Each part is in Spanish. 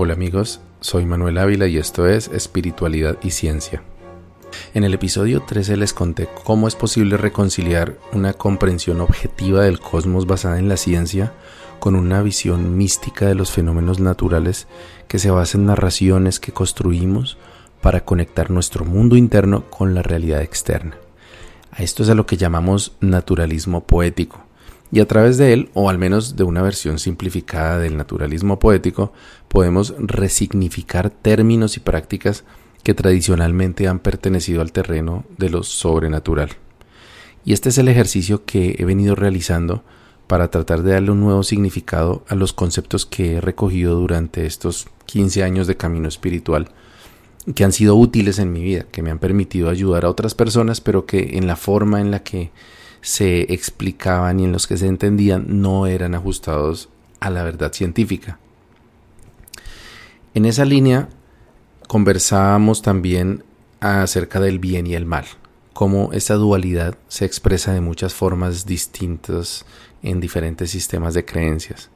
Hola amigos, soy Manuel Ávila y esto es Espiritualidad y Ciencia. En el episodio 13 les conté cómo es posible reconciliar una comprensión objetiva del cosmos basada en la ciencia con una visión mística de los fenómenos naturales que se basa en narraciones que construimos para conectar nuestro mundo interno con la realidad externa. A esto es a lo que llamamos naturalismo poético y a través de él, o al menos de una versión simplificada del naturalismo poético, podemos resignificar términos y prácticas que tradicionalmente han pertenecido al terreno de lo sobrenatural. Y este es el ejercicio que he venido realizando para tratar de darle un nuevo significado a los conceptos que he recogido durante estos 15 años de camino espiritual, que han sido útiles en mi vida, que me han permitido ayudar a otras personas, pero que en la forma en la que se explicaban y en los que se entendían no eran ajustados a la verdad científica. En esa línea conversábamos también acerca del bien y el mal, cómo esa dualidad se expresa de muchas formas distintas en diferentes sistemas de creencias.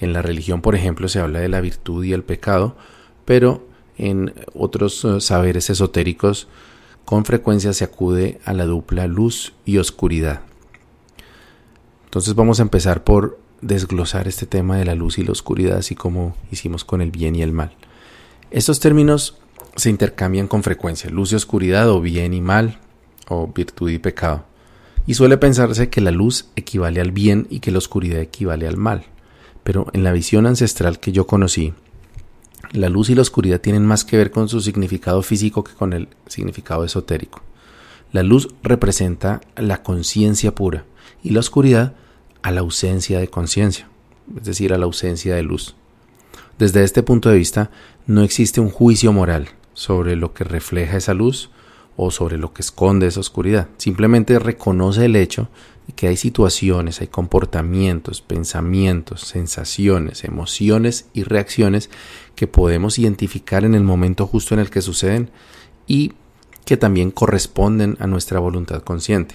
En la religión, por ejemplo, se habla de la virtud y el pecado, pero en otros eh, saberes esotéricos con frecuencia se acude a la dupla luz y oscuridad. Entonces vamos a empezar por desglosar este tema de la luz y la oscuridad, así como hicimos con el bien y el mal. Estos términos se intercambian con frecuencia, luz y oscuridad o bien y mal, o virtud y pecado. Y suele pensarse que la luz equivale al bien y que la oscuridad equivale al mal. Pero en la visión ancestral que yo conocí, la luz y la oscuridad tienen más que ver con su significado físico que con el significado esotérico. La luz representa la conciencia pura y la oscuridad a la ausencia de conciencia, es decir, a la ausencia de luz. Desde este punto de vista, no existe un juicio moral sobre lo que refleja esa luz o sobre lo que esconde esa oscuridad. Simplemente reconoce el hecho que hay situaciones, hay comportamientos, pensamientos, sensaciones, emociones y reacciones que podemos identificar en el momento justo en el que suceden y que también corresponden a nuestra voluntad consciente.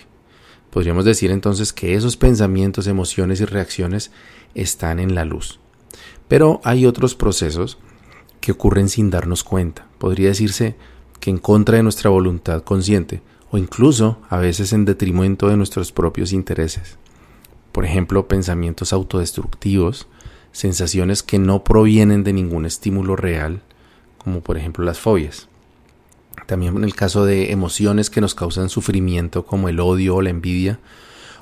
Podríamos decir entonces que esos pensamientos, emociones y reacciones están en la luz. Pero hay otros procesos que ocurren sin darnos cuenta. Podría decirse que en contra de nuestra voluntad consciente o incluso a veces en detrimento de nuestros propios intereses. Por ejemplo, pensamientos autodestructivos, sensaciones que no provienen de ningún estímulo real, como por ejemplo las fobias. También en el caso de emociones que nos causan sufrimiento como el odio o la envidia,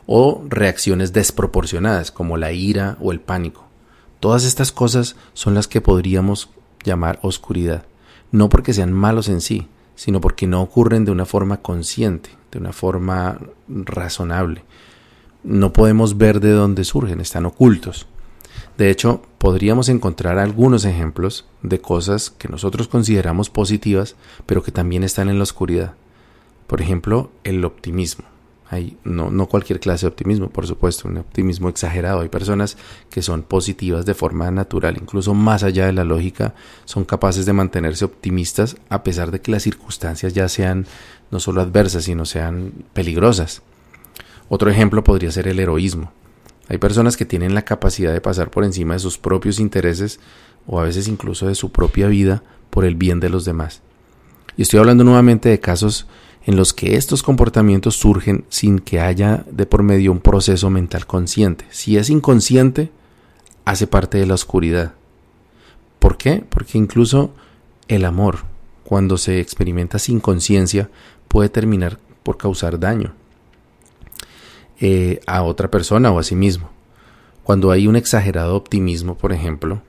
o reacciones desproporcionadas como la ira o el pánico. Todas estas cosas son las que podríamos llamar oscuridad, no porque sean malos en sí, sino porque no ocurren de una forma consciente, de una forma razonable. No podemos ver de dónde surgen, están ocultos. De hecho, podríamos encontrar algunos ejemplos de cosas que nosotros consideramos positivas, pero que también están en la oscuridad. Por ejemplo, el optimismo. No, no cualquier clase de optimismo, por supuesto, un optimismo exagerado. Hay personas que son positivas de forma natural, incluso más allá de la lógica, son capaces de mantenerse optimistas a pesar de que las circunstancias ya sean no solo adversas, sino sean peligrosas. Otro ejemplo podría ser el heroísmo. Hay personas que tienen la capacidad de pasar por encima de sus propios intereses o a veces incluso de su propia vida por el bien de los demás. Y estoy hablando nuevamente de casos en los que estos comportamientos surgen sin que haya de por medio un proceso mental consciente. Si es inconsciente, hace parte de la oscuridad. ¿Por qué? Porque incluso el amor, cuando se experimenta sin conciencia, puede terminar por causar daño. Eh, a otra persona o a sí mismo. Cuando hay un exagerado optimismo, por ejemplo,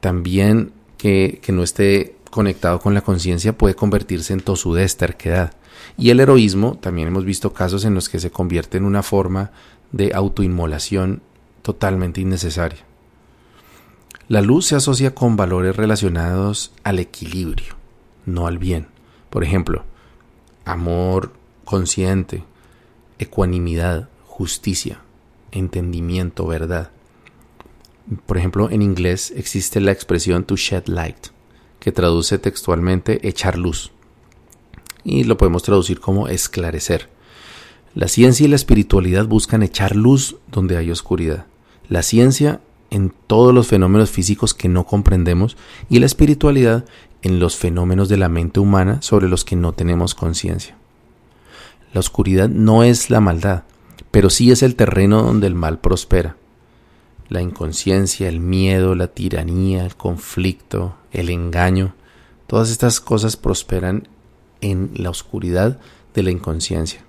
también que, no esté conectado con la conciencia puede convertirse en tosudez, terquedad. Y el heroísmo, también hemos visto casos en los que se convierte en una forma de autoinmolación totalmente innecesaria. La luz se asocia con valores relacionados al equilibrio, no al bien. Por ejemplo, amor consciente, ecuanimidad, justicia, entendimiento, verdad. Por ejemplo, en inglés existe la expresión to shed light, que traduce textualmente echar luz. Y lo podemos traducir como esclarecer. La ciencia y la espiritualidad buscan echar luz donde hay oscuridad. La ciencia en todos los fenómenos físicos que no comprendemos y la espiritualidad en los fenómenos de la mente humana sobre los que no tenemos conciencia. La oscuridad no es la maldad, pero sí es el terreno donde el mal prospera. La inconsciencia, el miedo, la tiranía, el conflicto, el engaño, todas estas cosas prosperan en la oscuridad de la inconsciencia.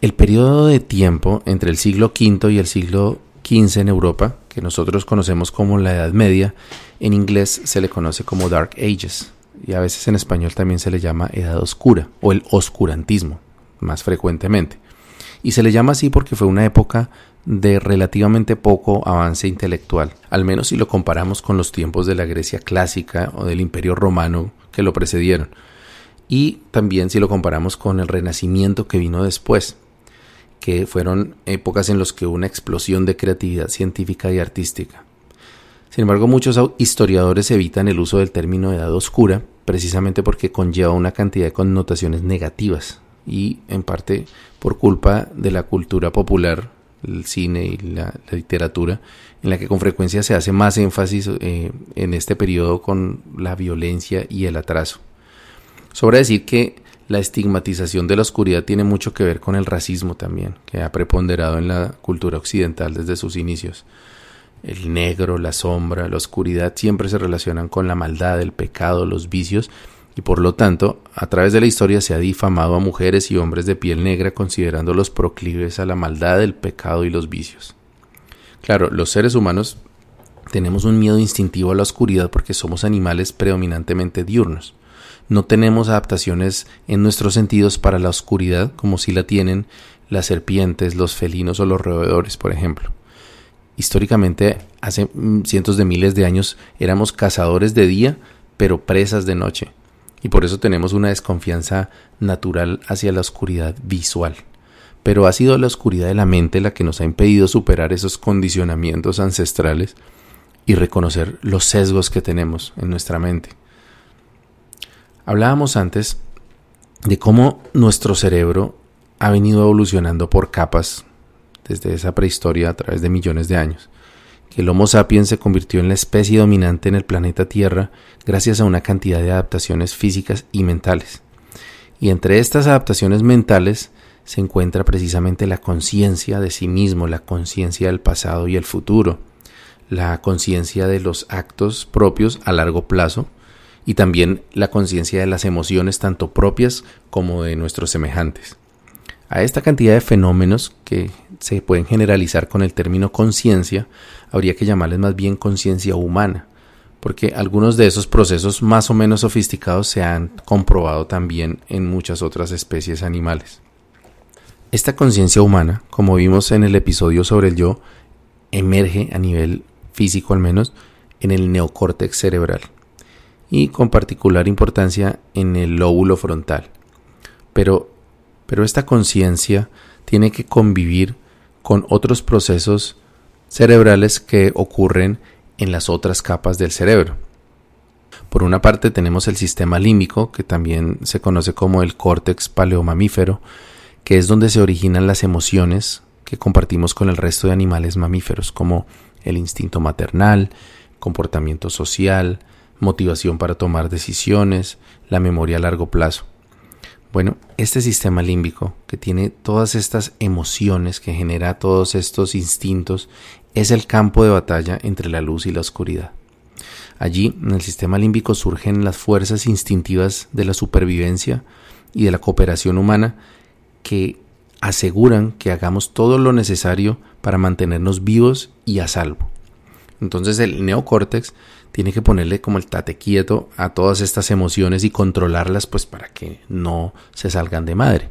El periodo de tiempo entre el siglo V y el siglo XV en Europa, que nosotros conocemos como la Edad Media, en inglés se le conoce como Dark Ages y a veces en español también se le llama Edad Oscura o el oscurantismo, más frecuentemente. Y se le llama así porque fue una época de relativamente poco avance intelectual, al menos si lo comparamos con los tiempos de la Grecia clásica o del Imperio Romano que lo precedieron, y también si lo comparamos con el Renacimiento que vino después, que fueron épocas en las que hubo una explosión de creatividad científica y artística. Sin embargo, muchos historiadores evitan el uso del término edad oscura precisamente porque conlleva una cantidad de connotaciones negativas y en parte por culpa de la cultura popular, el cine y la, literatura, en la que con frecuencia se hace más énfasis eh, en este periodo con la violencia y el atraso. Sobra decir que la estigmatización de la oscuridad tiene mucho que ver con el racismo también, que ha preponderado en la cultura occidental desde sus inicios. El negro, la sombra, la oscuridad siempre se relacionan con la maldad, el pecado, los vicios, y por lo tanto, a través de la historia se ha difamado a mujeres y hombres de piel negra considerándolos proclives a la maldad, el pecado y los vicios. Claro, los seres humanos tenemos un miedo instintivo a la oscuridad porque somos animales predominantemente diurnos no tenemos adaptaciones en nuestros sentidos para la oscuridad como si la tienen las serpientes, los felinos o los roedores, por ejemplo. Históricamente, hace mm, cientos de miles de años, éramos cazadores de día, pero presas de noche, y por eso tenemos una desconfianza natural hacia la oscuridad visual. Pero ha sido la oscuridad de la mente la que nos ha impedido superar esos condicionamientos ancestrales y reconocer los sesgos que tenemos en nuestra mente. Hablábamos antes de cómo nuestro cerebro ha venido evolucionando por capas desde esa prehistoria a través de millones de años, que el Homo sapiens se convirtió en la especie dominante en el planeta Tierra gracias a una cantidad de adaptaciones físicas y mentales. Y entre estas adaptaciones mentales se encuentra precisamente la conciencia de sí mismo, la conciencia del pasado y el futuro, la conciencia de los actos propios a largo plazo y también la conciencia de las emociones tanto propias como de nuestros semejantes. A esta cantidad de fenómenos que se pueden generalizar con el término conciencia, habría que llamarles más bien conciencia humana, porque algunos de esos procesos más o menos sofisticados se han comprobado también en muchas otras especies animales. Esta conciencia humana, como vimos en el episodio sobre el yo, emerge a nivel físico al menos en el neocórtex cerebral y con particular importancia en el lóbulo frontal. Pero, pero esta conciencia tiene que convivir con otros procesos cerebrales que ocurren en las otras capas del cerebro. Por una parte tenemos el sistema límbico, que también se conoce como el córtex paleomamífero, que es donde se originan las emociones que compartimos con el resto de animales mamíferos, como el instinto maternal, comportamiento social, motivación para tomar decisiones, la memoria a largo plazo. Bueno, este sistema límbico que tiene todas estas emociones, que genera todos estos instintos, es el campo de batalla entre la luz y la oscuridad. Allí, en el sistema límbico, surgen las fuerzas instintivas de la supervivencia y de la cooperación humana que aseguran que hagamos todo lo necesario para mantenernos vivos y a salvo. Entonces el neocórtex tiene que ponerle como el tate quieto a todas estas emociones y controlarlas pues para que no se salgan de madre.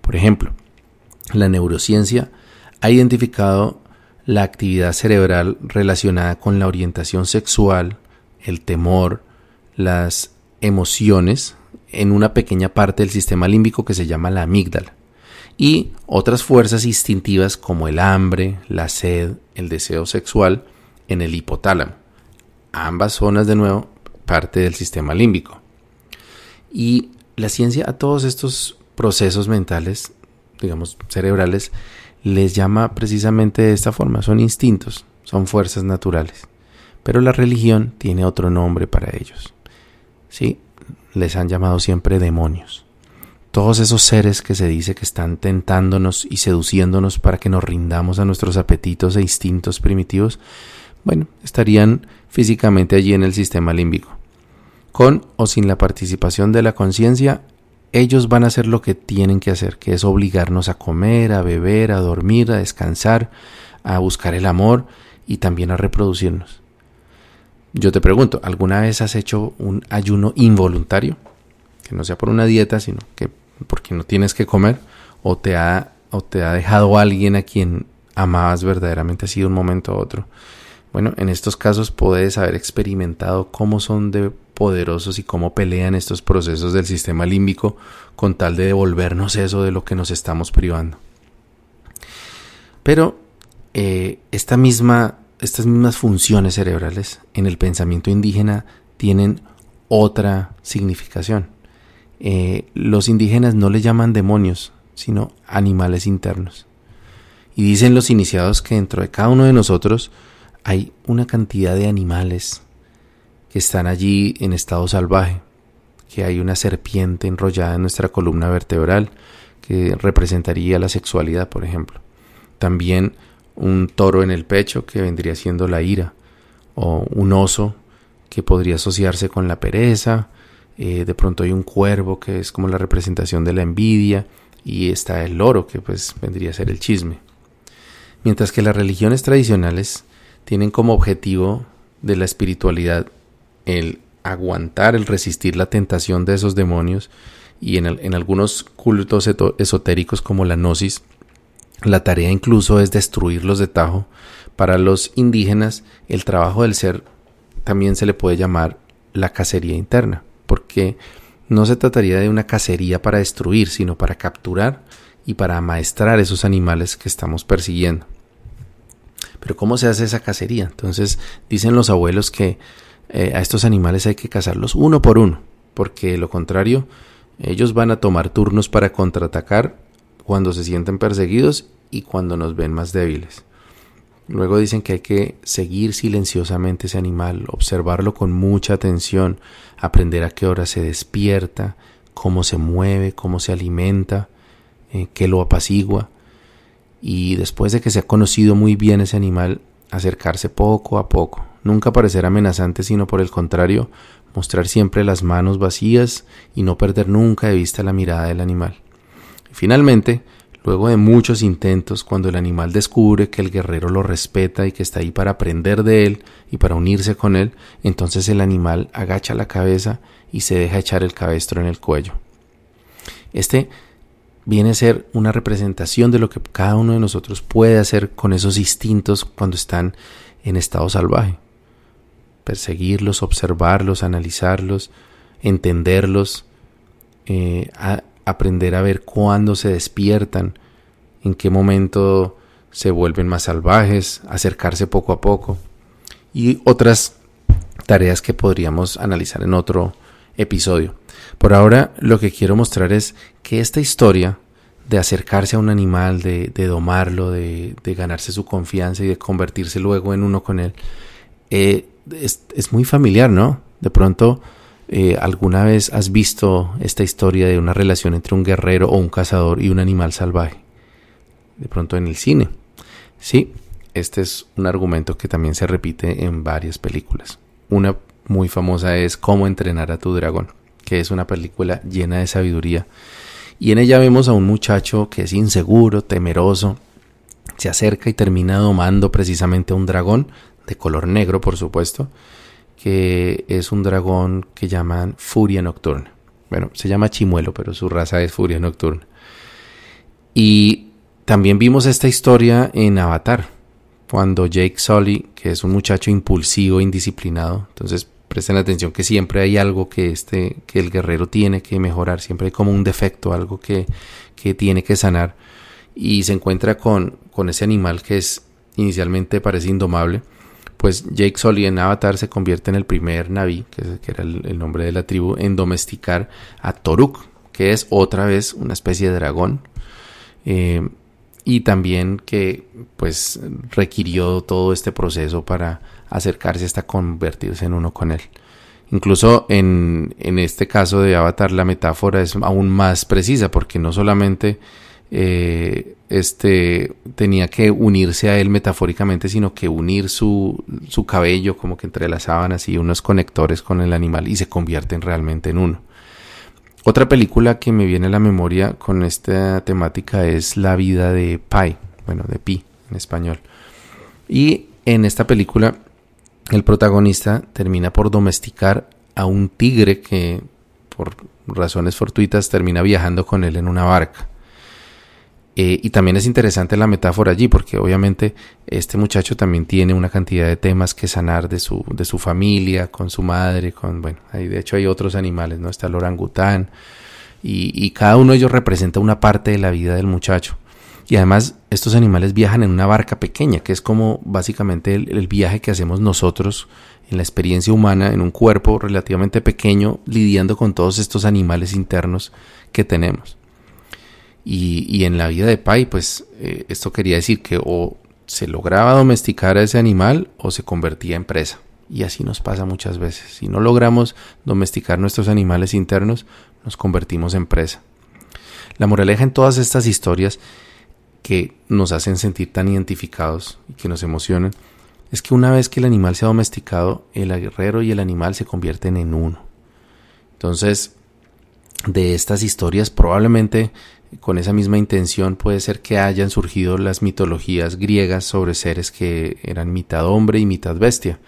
Por ejemplo, la neurociencia ha identificado la actividad cerebral relacionada con la orientación sexual, el temor, las emociones en una pequeña parte del sistema límbico que se llama la amígdala y otras fuerzas instintivas como el hambre, la sed, el deseo sexual en el hipotálamo ambas zonas de nuevo parte del sistema límbico. Y la ciencia a todos estos procesos mentales, digamos, cerebrales, les llama precisamente de esta forma, son instintos, son fuerzas naturales. Pero la religión tiene otro nombre para ellos. ¿Sí? Les han llamado siempre demonios. Todos esos seres que se dice que están tentándonos y seduciéndonos para que nos rindamos a nuestros apetitos e instintos primitivos, bueno, estarían físicamente allí en el sistema límbico. Con o sin la participación de la conciencia, ellos van a hacer lo que tienen que hacer, que es obligarnos a comer, a beber, a dormir, a descansar, a buscar el amor y también a reproducirnos. Yo te pregunto, ¿alguna vez has hecho un ayuno involuntario? Que no sea por una dieta, sino que porque no tienes que comer, o te ha, o te ha dejado alguien a quien amabas verdaderamente así de un momento a otro. Bueno, en estos casos puedes haber experimentado cómo son de poderosos y cómo pelean estos procesos del sistema límbico con tal de devolvernos eso de lo que nos estamos privando. Pero eh, esta misma, estas mismas funciones cerebrales en el pensamiento indígena tienen otra significación. Eh, los indígenas no le llaman demonios, sino animales internos. Y dicen los iniciados que dentro de cada uno de nosotros hay una cantidad de animales que están allí en estado salvaje, que hay una serpiente enrollada en nuestra columna vertebral que representaría la sexualidad, por ejemplo. También un toro en el pecho que vendría siendo la ira, o un oso que podría asociarse con la pereza, eh, de pronto hay un cuervo que es como la representación de la envidia, y está el loro que pues vendría a ser el chisme. Mientras que las religiones tradicionales tienen como objetivo de la espiritualidad el aguantar, el resistir la tentación de esos demonios y en, algunos cultos esotéricos como la gnosis, la tarea incluso es destruirlos de tajo. Para los indígenas, el trabajo del ser también se le puede llamar la cacería interna, porque no se trataría de una cacería para destruir, sino para capturar y para amaestrar esos animales que estamos persiguiendo. Pero ¿cómo se hace esa cacería? Entonces dicen los abuelos que eh, a estos animales hay que cazarlos uno por uno, porque lo contrario ellos van a tomar turnos para contraatacar cuando se sienten perseguidos y cuando nos ven más débiles. Luego dicen que hay que seguir silenciosamente ese animal, observarlo con mucha atención, aprender a qué hora se despierta, cómo se mueve, cómo se alimenta, eh, qué lo apacigua y después de que se ha conocido muy bien ese animal, acercarse poco a poco, nunca parecer amenazante, sino por el contrario, mostrar siempre las manos vacías y no perder nunca de vista la mirada del animal. finalmente, luego de muchos intentos, cuando el animal descubre que el guerrero lo respeta y que está ahí para aprender de él y para unirse con él, entonces el animal agacha la cabeza y se deja echar el cabestro en el cuello. Este viene a ser una representación de lo que cada uno de nosotros puede hacer con esos instintos cuando están en estado salvaje. Perseguirlos, observarlos, analizarlos, entenderlos, eh, aprender a ver cuándo se despiertan, en qué momento se vuelven más salvajes, acercarse poco a poco y otras tareas que podríamos analizar en otro episodio. Por ahora lo que quiero mostrar es que esta historia de acercarse a un animal, de, domarlo, de, ganarse su confianza y de convertirse luego en uno con él, eh, es, muy familiar, ¿no? De pronto, eh, alguna vez has visto esta historia de una relación entre un guerrero o un cazador y un animal salvaje. De pronto en el cine. Sí, este es un argumento que también se repite en varias películas. Una muy famosa es Cómo entrenar a tu dragón, que es una película llena de sabiduría. Y en ella vemos a un muchacho que es inseguro, temeroso, se acerca y termina domando precisamente a un dragón, de color negro por supuesto, que es un dragón que llaman Furia Nocturna. Bueno, se llama Chimuelo, pero su raza es Furia Nocturna. Y también vimos esta historia en Avatar, cuando Jake Sully, que es un muchacho impulsivo, indisciplinado, entonces presten atención que siempre hay algo que este que el guerrero tiene que mejorar siempre hay como un defecto algo que, que tiene que sanar y se encuentra con, con ese animal que es inicialmente parece indomable pues Jake Sully en Avatar se convierte en el primer Navi, que, era el, nombre de la tribu, en domesticar a Toruk, que es otra vez una especie de dragón. Eh, y también que pues requirió todo este proceso para acercarse hasta convertirse en uno con él. Incluso en, en este caso de Avatar la metáfora es aún más precisa porque no solamente eh, este tenía que unirse a él metafóricamente, sino que unir su, su cabello como que entre las sábanas y unos conectores con el animal y se convierten realmente en uno. Otra película que me viene a la memoria con esta temática es La vida de Pi, bueno, de Pi en español. Y en esta película el protagonista termina por domesticar a un tigre que por razones fortuitas termina viajando con él en una barca. Eh, y también es interesante la metáfora allí, porque obviamente este muchacho también tiene una cantidad de temas que sanar de su, de su familia, con su madre, con, bueno, hay, de hecho hay otros animales, ¿no? Está el orangután, y, cada uno de ellos representa una parte de la vida del muchacho. Y además estos animales viajan en una barca pequeña, que es como básicamente el viaje que hacemos nosotros en la experiencia humana, en un cuerpo relativamente pequeño, lidiando con todos estos animales internos que tenemos. Y, en la vida de Pai, pues eh, esto quería decir que o se lograba domesticar a ese animal o se convertía en presa. Y así nos pasa muchas veces. Si no logramos domesticar nuestros animales internos, nos convertimos en presa. La moraleja en todas estas historias que nos hacen sentir tan identificados y que nos emocionan es que una vez que el animal se ha domesticado, el guerrero y el animal se convierten en uno. Entonces, de estas historias probablemente con esa misma intención puede ser que hayan surgido las mitologías griegas sobre seres que eran mitad hombre y mitad bestia,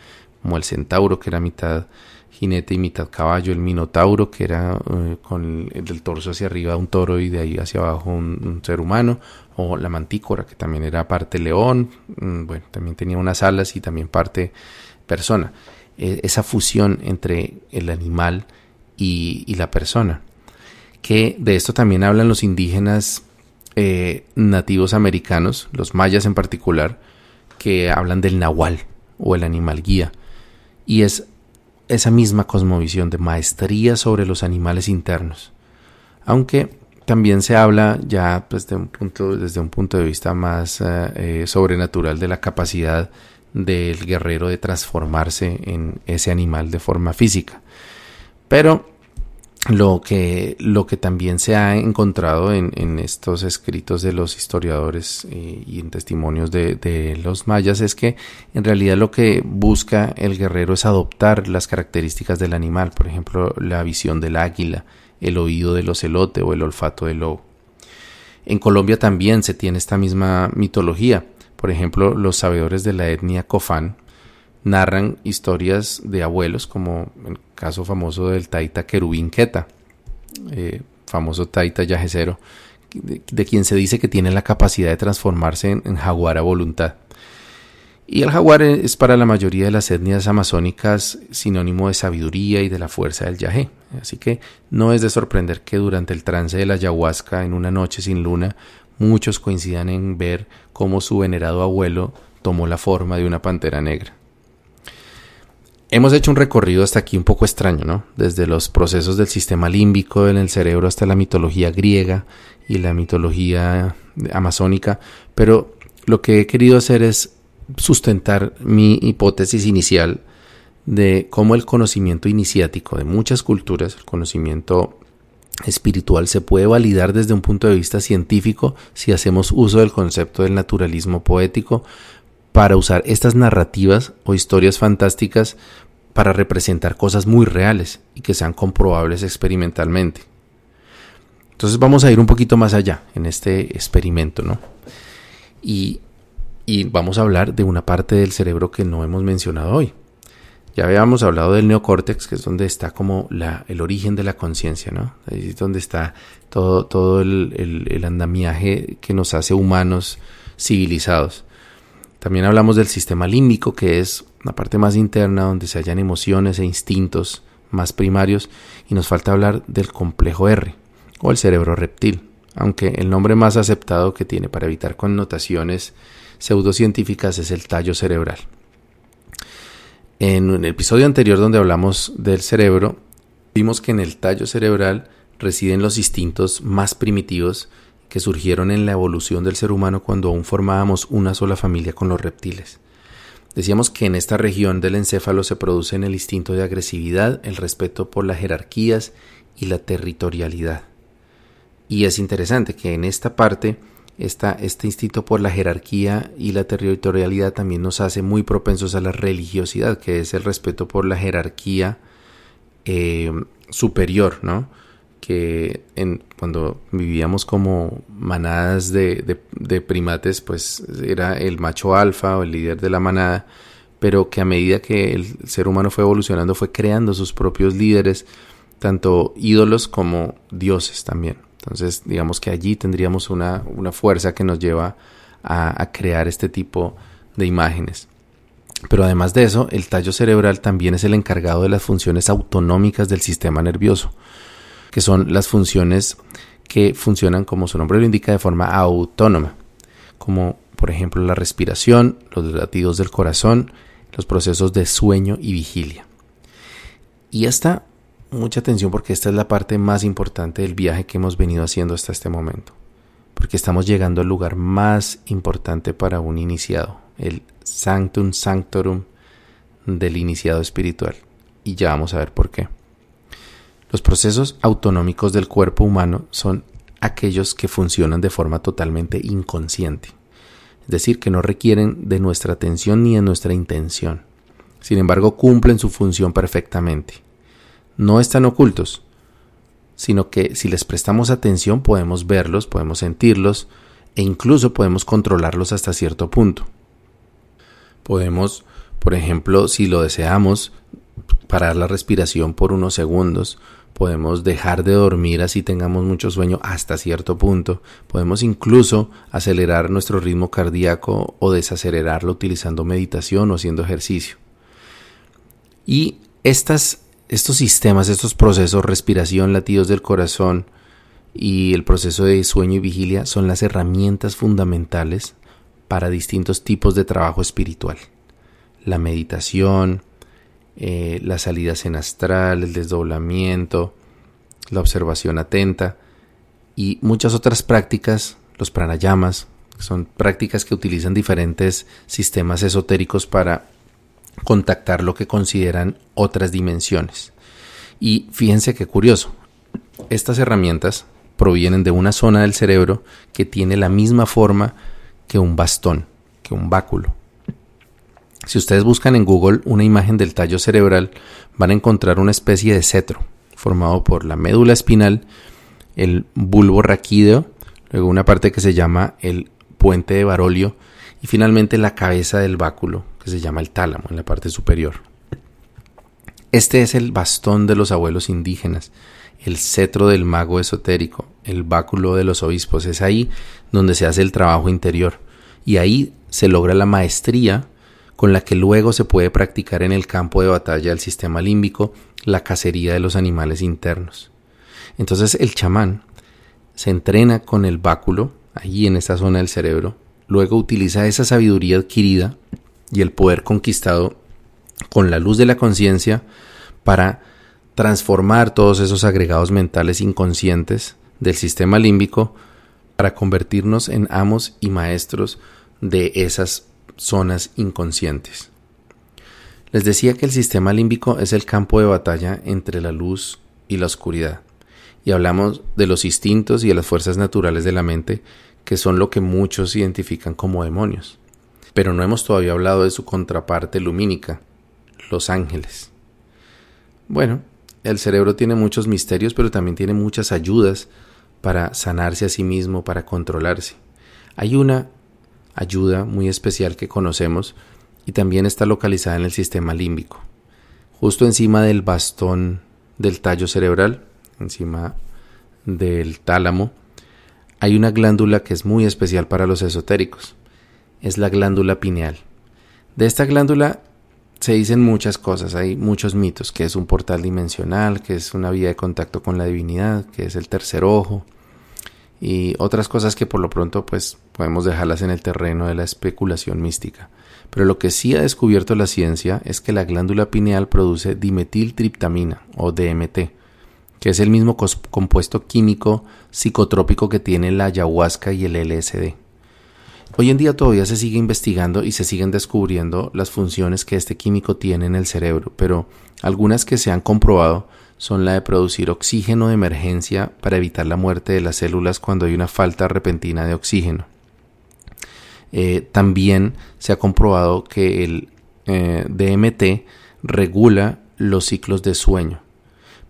como el centauro que era mitad jinete y mitad caballo, el minotauro que era eh, con el, del torso hacia arriba un toro y de ahí hacia abajo un, ser humano, o la mantícora que también era parte león, mm, bueno, también tenía unas alas y también parte persona. E, esa fusión entre el animal y la persona que de esto también hablan los indígenas eh, nativos americanos, los mayas en particular, que hablan del nahual o el animal guía. Y es esa misma cosmovisión de maestría sobre los animales internos. Aunque también se habla ya pues, un punto, desde un punto de vista más eh, eh, sobrenatural de la capacidad del guerrero de transformarse en ese animal de forma física. Pero lo que, también se ha encontrado en, en estos escritos de los historiadores eh, y en testimonios de, de, los mayas es que en realidad lo que busca el guerrero es adoptar las características del animal, por ejemplo, la visión del águila, el oído del ocelote o el olfato del lobo. En Colombia también se tiene esta misma mitología. Por ejemplo, los sabedores de la etnia Cofán narran historias de abuelos, como el caso famoso del Taita Querubín Queta, eh, famoso Taita yajecero, de, quien se dice que tiene la capacidad de transformarse en, jaguar a voluntad. Y el jaguar es para la mayoría de las etnias amazónicas sinónimo de sabiduría y de la fuerza del yajé. Así que no es de sorprender que durante el trance de la ayahuasca en una noche sin luna, muchos coincidan en ver cómo su venerado abuelo tomó la forma de una pantera negra. Hemos hecho un recorrido hasta aquí un poco extraño, ¿no? Desde los procesos del sistema límbico en el cerebro hasta la mitología griega y la mitología amazónica, pero lo que he querido hacer es sustentar mi hipótesis inicial de cómo el conocimiento iniciático de muchas culturas, el conocimiento espiritual, se puede validar desde un punto de vista científico si hacemos uso del concepto del naturalismo poético para usar estas narrativas o historias fantásticas para representar cosas muy reales y que sean comprobables experimentalmente. Entonces vamos a ir un poquito más allá en este experimento, ¿no? Y, vamos a hablar de una parte del cerebro que no hemos mencionado hoy. Ya habíamos hablado del neocórtex, que es donde está como la, el origen de la conciencia, ¿no? Ahí es donde está todo, todo el, el andamiaje que nos hace humanos civilizados. También hablamos del sistema límbico, que es la parte más interna donde se hallan emociones e instintos más primarios, y nos falta hablar del complejo R, o el cerebro reptil, aunque el nombre más aceptado que tiene para evitar connotaciones pseudocientíficas es el tallo cerebral. En el episodio anterior donde hablamos del cerebro, vimos que en el tallo cerebral residen los instintos más primitivos que surgieron en la evolución del ser humano cuando aún formábamos una sola familia con los reptiles. Decíamos que en esta región del encéfalo se producen el instinto de agresividad, el respeto por las jerarquías y la territorialidad. Y es interesante que en esta parte este instinto por la jerarquía y la territorialidad también nos hace muy propensos a la religiosidad, que es el respeto por la jerarquía eh, superior, ¿no? que en, cuando vivíamos como manadas de, de, primates, pues era el macho alfa o el líder de la manada, pero que a medida que el ser humano fue evolucionando fue creando sus propios líderes, tanto ídolos como dioses también. Entonces, digamos que allí tendríamos una, una fuerza que nos lleva a, a crear este tipo de imágenes. Pero además de eso, el tallo cerebral también es el encargado de las funciones autonómicas del sistema nervioso que son las funciones que funcionan como su nombre lo indica de forma autónoma, como por ejemplo la respiración, los latidos del corazón, los procesos de sueño y vigilia. Y esta, mucha atención porque esta es la parte más importante del viaje que hemos venido haciendo hasta este momento, porque estamos llegando al lugar más importante para un iniciado, el sanctum sanctorum del iniciado espiritual. Y ya vamos a ver por qué. Los procesos autonómicos del cuerpo humano son aquellos que funcionan de forma totalmente inconsciente, es decir, que no requieren de nuestra atención ni de nuestra intención. Sin embargo, cumplen su función perfectamente. No están ocultos, sino que si les prestamos atención podemos verlos, podemos sentirlos e incluso podemos controlarlos hasta cierto punto. Podemos, por ejemplo, si lo deseamos, parar la respiración por unos segundos podemos dejar de dormir así tengamos mucho sueño hasta cierto punto, podemos incluso acelerar nuestro ritmo cardíaco o desacelerarlo utilizando meditación o haciendo ejercicio. Y estas, estos sistemas, estos procesos, respiración, latidos del corazón y el proceso de sueño y vigilia son las herramientas fundamentales para distintos tipos de trabajo espiritual. La meditación, eh, las salidas en astral, el desdoblamiento, la observación atenta y muchas otras prácticas, los pranayamas, son prácticas que utilizan diferentes sistemas esotéricos para contactar lo que consideran otras dimensiones. Y fíjense qué curioso, estas herramientas provienen de una zona del cerebro que tiene la misma forma que un bastón, que un báculo. Si ustedes buscan en Google una imagen del tallo cerebral, van a encontrar una especie de cetro formado por la médula espinal, el bulbo raquídeo, luego una parte que se llama el puente de Barolio y finalmente la cabeza del báculo, que se llama el tálamo en la parte superior. Este es el bastón de los abuelos indígenas, el cetro del mago esotérico, el báculo de los obispos. Es ahí donde se hace el trabajo interior y ahí se logra la maestría con la que luego se puede practicar en el campo de batalla del sistema límbico la cacería de los animales internos. Entonces el chamán se entrena con el báculo, allí en esta zona del cerebro, luego utiliza esa sabiduría adquirida y el poder conquistado con la luz de la conciencia para transformar todos esos agregados mentales inconscientes del sistema límbico para convertirnos en amos y maestros de esas zonas inconscientes. Les decía que el sistema límbico es el campo de batalla entre la luz y la oscuridad. Y hablamos de los instintos y de las fuerzas naturales de la mente, que son lo que muchos identifican como demonios. Pero no hemos todavía hablado de su contraparte lumínica, los ángeles. Bueno, el cerebro tiene muchos misterios, pero también tiene muchas ayudas para sanarse a sí mismo, para controlarse. Hay una ayuda muy especial que conocemos y también está localizada en el sistema límbico, justo encima del bastón del tallo cerebral, encima del tálamo, hay una glándula que es muy especial para los esotéricos. Es la glándula pineal. De esta glándula se dicen muchas cosas, hay muchos mitos, que es un portal dimensional, que es una vía de contacto con la divinidad, que es el tercer ojo, y otras cosas que por lo pronto pues podemos dejarlas en el terreno de la especulación mística. Pero lo que sí ha descubierto la ciencia es que la glándula pineal produce dimetiltriptamina o DMT, que es el mismo compuesto químico psicotrópico que tiene la ayahuasca y el LSD. Hoy en día todavía se sigue investigando y se siguen descubriendo las funciones que este químico tiene en el cerebro, pero algunas que se han comprobado son la de producir oxígeno de emergencia para evitar la muerte de las células cuando hay una falta repentina de oxígeno. Eh, también se ha comprobado que el eh, DMT regula los ciclos de sueño.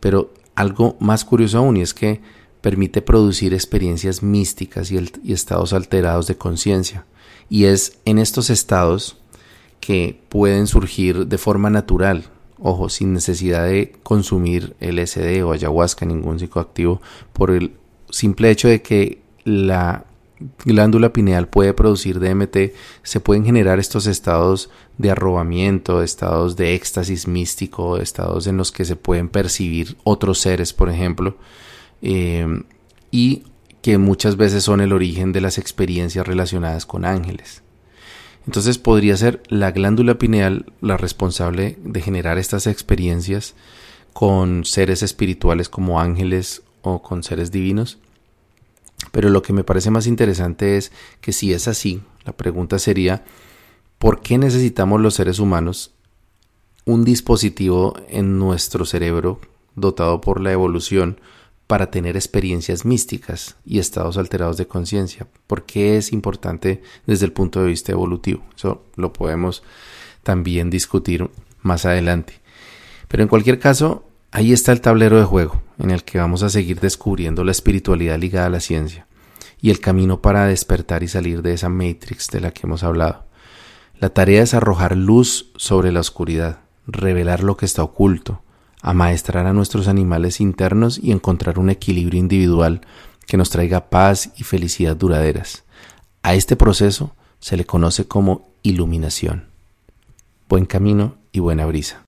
Pero algo más curioso aún y es que permite producir experiencias místicas y, estados alterados de conciencia. Y es en estos estados que pueden surgir de forma natural, ojo, sin necesidad de consumir LSD o ayahuasca, ningún psicoactivo, por el simple hecho de que la glándula pineal puede producir DMT, se pueden generar estos estados de arrobamiento, estados de éxtasis místico, estados en los que se pueden percibir otros seres, por ejemplo, eh, y que muchas veces son el origen de las experiencias relacionadas con ángeles. Entonces podría ser la glándula pineal la responsable de generar estas experiencias con seres espirituales como ángeles o con seres divinos. Pero lo que me parece más interesante es que si es así, la pregunta sería, ¿por qué necesitamos los seres humanos un dispositivo en nuestro cerebro dotado por la evolución para tener experiencias místicas y estados alterados de conciencia. ¿Por qué es importante desde el punto de vista evolutivo? Eso lo podemos también discutir más adelante. Pero en cualquier caso, ahí está el tablero de juego en el que vamos a seguir descubriendo la espiritualidad ligada a la ciencia y el camino para despertar y salir de esa matrix de la que hemos hablado. La tarea es arrojar luz sobre la oscuridad, revelar lo que está oculto, amaestrar a nuestros animales internos y encontrar un equilibrio individual que nos traiga paz y felicidad duraderas. A este proceso se le conoce como iluminación. Buen camino y buena brisa.